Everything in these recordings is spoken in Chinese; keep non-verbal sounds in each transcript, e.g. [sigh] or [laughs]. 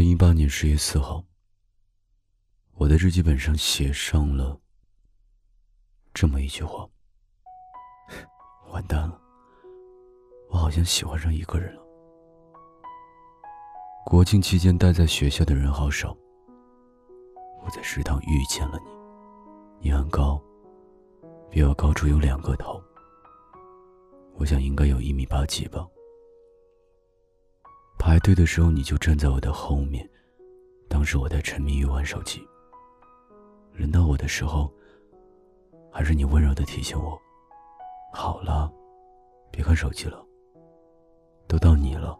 零一八年十月四号，我的日记本上写上了这么一句话：“完蛋了，我好像喜欢上一个人了。”国庆期间待在学校的人好少，我在食堂遇见了你，你很高，比我高出有两个头，我想应该有一米八几吧。排队的时候，你就站在我的后面。当时我在沉迷于玩手机。轮到我的时候，还是你温柔的提醒我：“好了，别看手机了。”都到你了。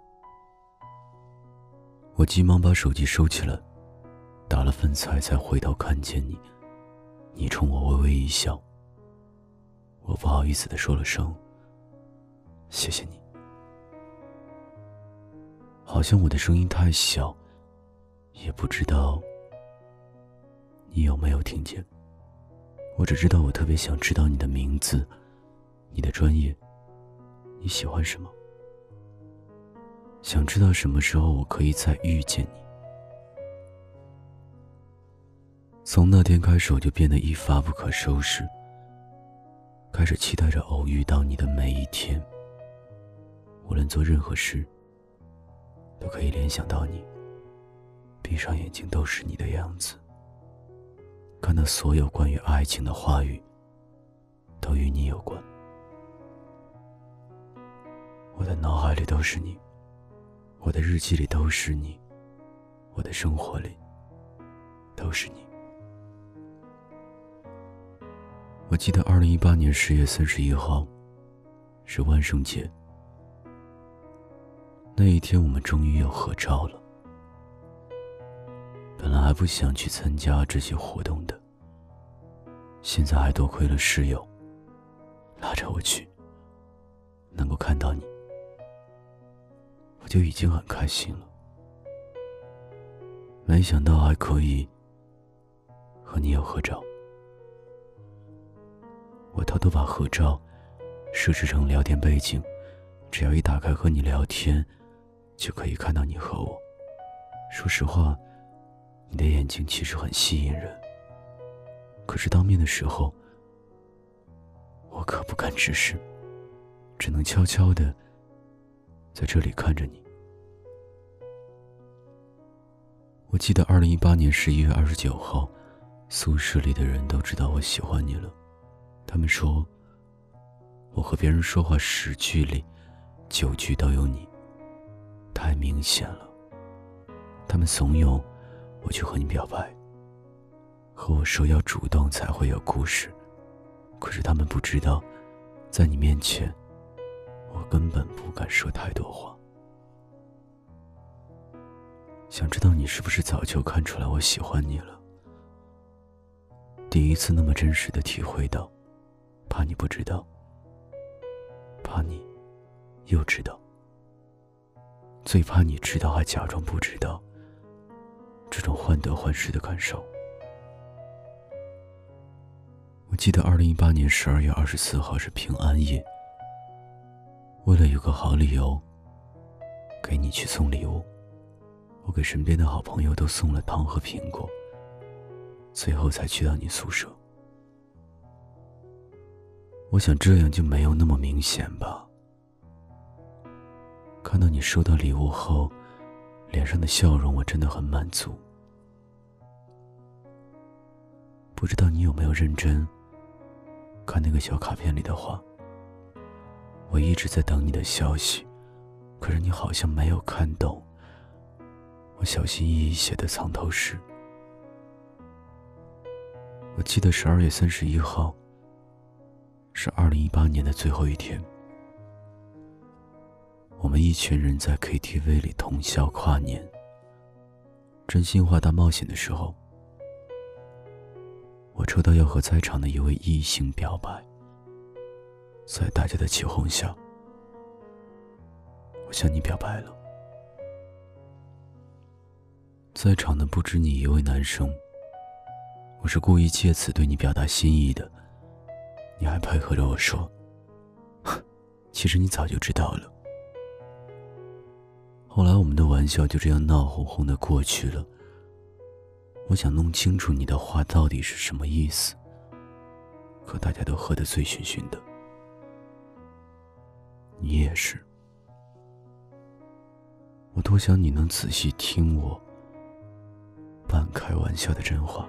我急忙把手机收起来，打了份菜，才回头看见你。你冲我微微一笑。我不好意思的说了声：“谢谢你。”好像我的声音太小，也不知道你有没有听见。我只知道我特别想知道你的名字，你的专业，你喜欢什么。想知道什么时候我可以再遇见你。从那天开始，我就变得一发不可收拾，开始期待着偶遇到你的每一天。无论做任何事。都可以联想到你。闭上眼睛都是你的样子。看到所有关于爱情的话语，都与你有关。我的脑海里都是你，我的日记里都是你，我的生活里都是你。我记得二零一八年十月三十一号是万圣节。那一天，我们终于有合照了。本来还不想去参加这些活动的，现在还多亏了室友拉着我去，能够看到你，我就已经很开心了。没想到还可以和你有合照。我偷偷把合照设置成聊天背景，只要一打开和你聊天。就可以看到你和我。说实话，你的眼睛其实很吸引人。可是当面的时候，我可不敢直视，只能悄悄的在这里看着你。我记得二零一八年十一月二十九号，宿舍里的人都知道我喜欢你了。他们说，我和别人说话十句里，九句都有你。太明显了。他们怂恿我去和你表白，和我说要主动才会有故事。可是他们不知道，在你面前，我根本不敢说太多话。想知道你是不是早就看出来我喜欢你了？第一次那么真实的体会到，怕你不知道，怕你又知道。最怕你知道还假装不知道，这种患得患失的感受。我记得二零一八年十二月二十四号是平安夜，为了有个好理由给你去送礼物，我给身边的好朋友都送了糖和苹果，最后才去到你宿舍。我想这样就没有那么明显吧。看到你收到礼物后，脸上的笑容，我真的很满足。不知道你有没有认真看那个小卡片里的话？我一直在等你的消息，可是你好像没有看懂我小心翼翼写的藏头诗。我记得十二月三十一号是二零一八年的最后一天。我们一群人在 KTV 里通宵跨年。真心话大冒险的时候，我抽到要和在场的一位异性表白。在大家的起哄下，我向你表白了。在场的不止你一位男生。我是故意借此对你表达心意的，你还配合着我说：“ [laughs] 其实你早就知道了。”后来我们的玩笑就这样闹哄哄的过去了。我想弄清楚你的话到底是什么意思，可大家都喝得醉醺醺的，你也是。我多想你能仔细听我半开玩笑的真话。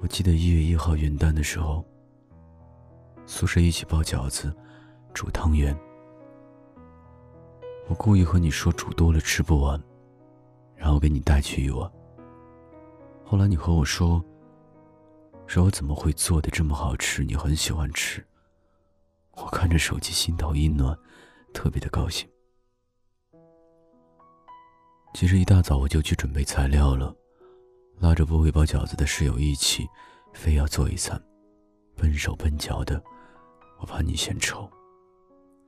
我记得一月一号元旦的时候，宿舍一起包饺子、煮汤圆。我故意和你说煮多了吃不完。然后给你带去一碗。后来你和我说，说我怎么会做的这么好吃？你很喜欢吃。我看着手机，心头一暖，特别的高兴。其实一大早我就去准备材料了，拉着不会包饺子的室友一起，非要做一餐，笨手笨脚的，我怕你嫌丑，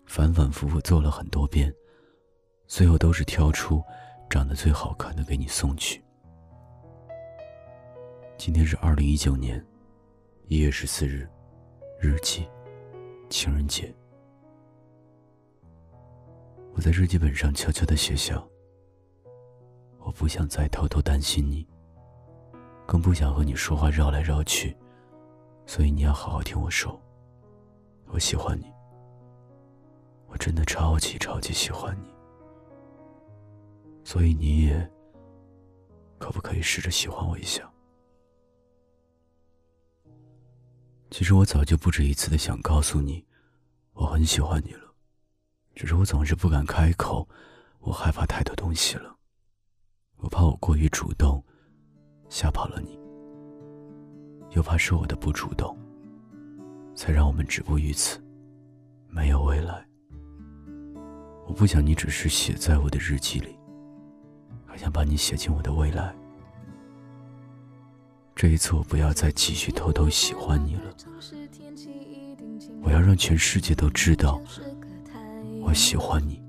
反反复复做了很多遍，最后都是挑出。长得最好看的给你送去。今天是二零一九年一月十四日，日记，情人节。我在日记本上悄悄的写下：我不想再偷偷担心你，更不想和你说话绕来绕去，所以你要好好听我说。我喜欢你，我真的超级超级喜欢你。所以你也可不可以试着喜欢我一下？其实我早就不止一次的想告诉你，我很喜欢你了，只是我总是不敢开口，我害怕太多东西了，我怕我过于主动，吓跑了你，又怕是我的不主动，才让我们止步于此，没有未来。我不想你只是写在我的日记里。还想把你写进我的未来。这一次，我不要再继续偷偷喜欢你了。我要让全世界都知道，我喜欢你。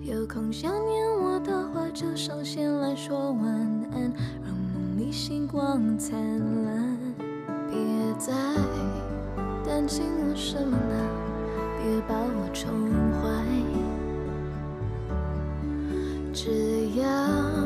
有空想念我的话，就上线来说晚安，让梦里星光灿烂。别再担心我什么了，别把我宠坏。只要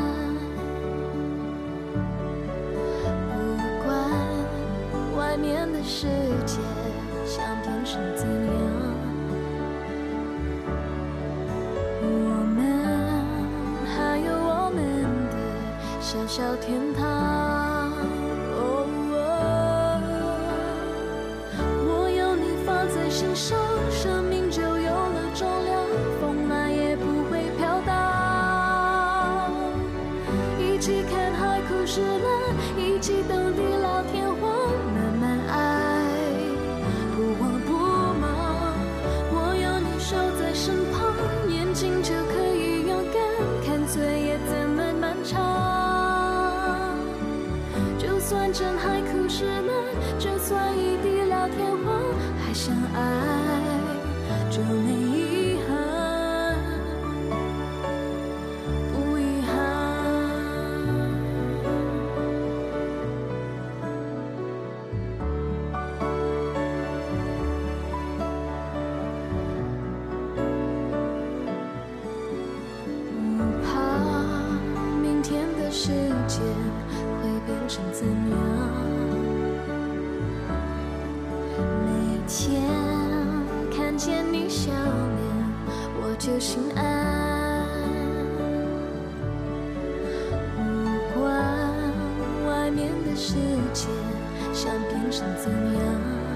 世界像天上怎样？我们还有我们的小小天堂。哦我有你放在心上，生命就有了重量，风来也不会飘荡。一起看海枯石烂，一起等还相爱就没遗憾，不遗憾。不怕明天的世界会。变成怎样？天看见你笑脸我就心安。不管外面的世界想变成怎样？